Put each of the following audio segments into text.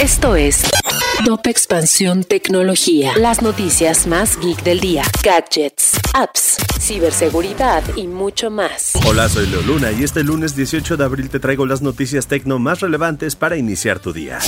Esto es Top Expansión Tecnología. Las noticias más geek del día. Gadgets, apps, ciberseguridad y mucho más. Hola, soy Leo Luna y este lunes 18 de abril te traigo las noticias tecno más relevantes para iniciar tu día.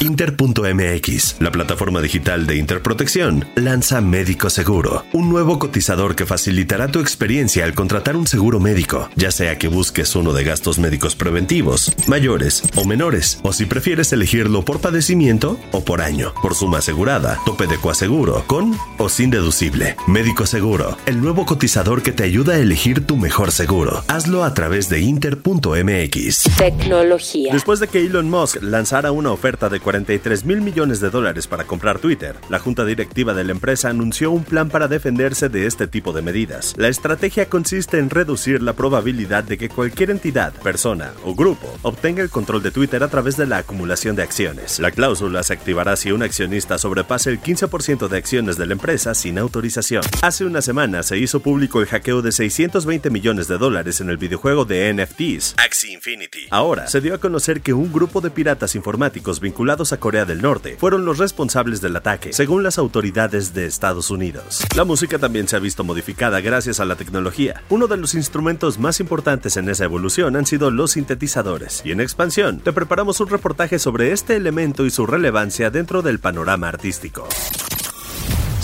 Inter.mx, la plataforma digital de Interprotección, lanza Médico Seguro, un nuevo cotizador que facilitará tu experiencia al contratar un seguro médico, ya sea que busques uno de gastos médicos preventivos, mayores o menores, o si prefieres elegirlo por padecimiento o por año, por suma asegurada, tope de coaseguro, con o sin deducible. Médico Seguro, el nuevo cotizador que te ayuda a elegir tu mejor seguro. Hazlo a través de inter.mx. Tecnología. Después de que Elon Musk lanzara una oferta de 43 mil millones de dólares para comprar Twitter, la junta directiva de la empresa anunció un plan para defenderse de este tipo de medidas. La estrategia consiste en reducir la probabilidad de que cualquier entidad, persona o grupo obtenga el control de Twitter a través de la acumulación de acciones. La cláusula se activará si un accionista sobrepase el 15% de acciones de la empresa sin autorización. Hace una semana se hizo público el hackeo de 620 millones de dólares en el videojuego de NFTs, Axie Infinity. Ahora, se dio a conocer que un grupo de piratas informáticos vinculados a Corea del Norte fueron los responsables del ataque, según las autoridades de Estados Unidos. La música también se ha visto modificada gracias a la tecnología. Uno de los instrumentos más importantes en esa evolución han sido los sintetizadores, y en expansión te preparamos un reportaje sobre este elemento y su relevancia dentro del panorama artístico.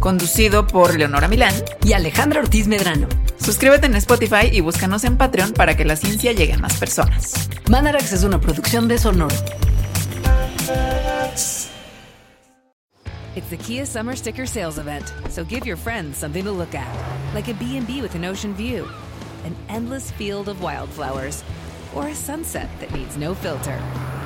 Conducido por Leonora Milán y Alejandra Ortiz Medrano. Suscríbete en Spotify y búscanos en Patreon para que la ciencia llegue a más personas. Mandarax es una producción de Sonoro. It's the Kia Summer Sticker Sales Event, so give your friends something to look at, like a B&B with an ocean view, an endless field of wildflowers, or a sunset that needs no filter.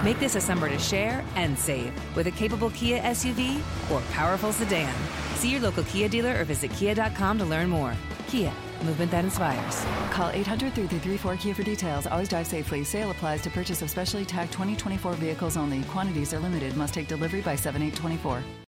Make this a summer to share and save with a capable Kia SUV or powerful sedan. See your local Kia dealer or visit kia.com to learn more. Kia, movement that inspires. Call 800 334 Kia for details. Always drive safely. Sale applies to purchase of specially tagged 2024 vehicles only. Quantities are limited. Must take delivery by 7824.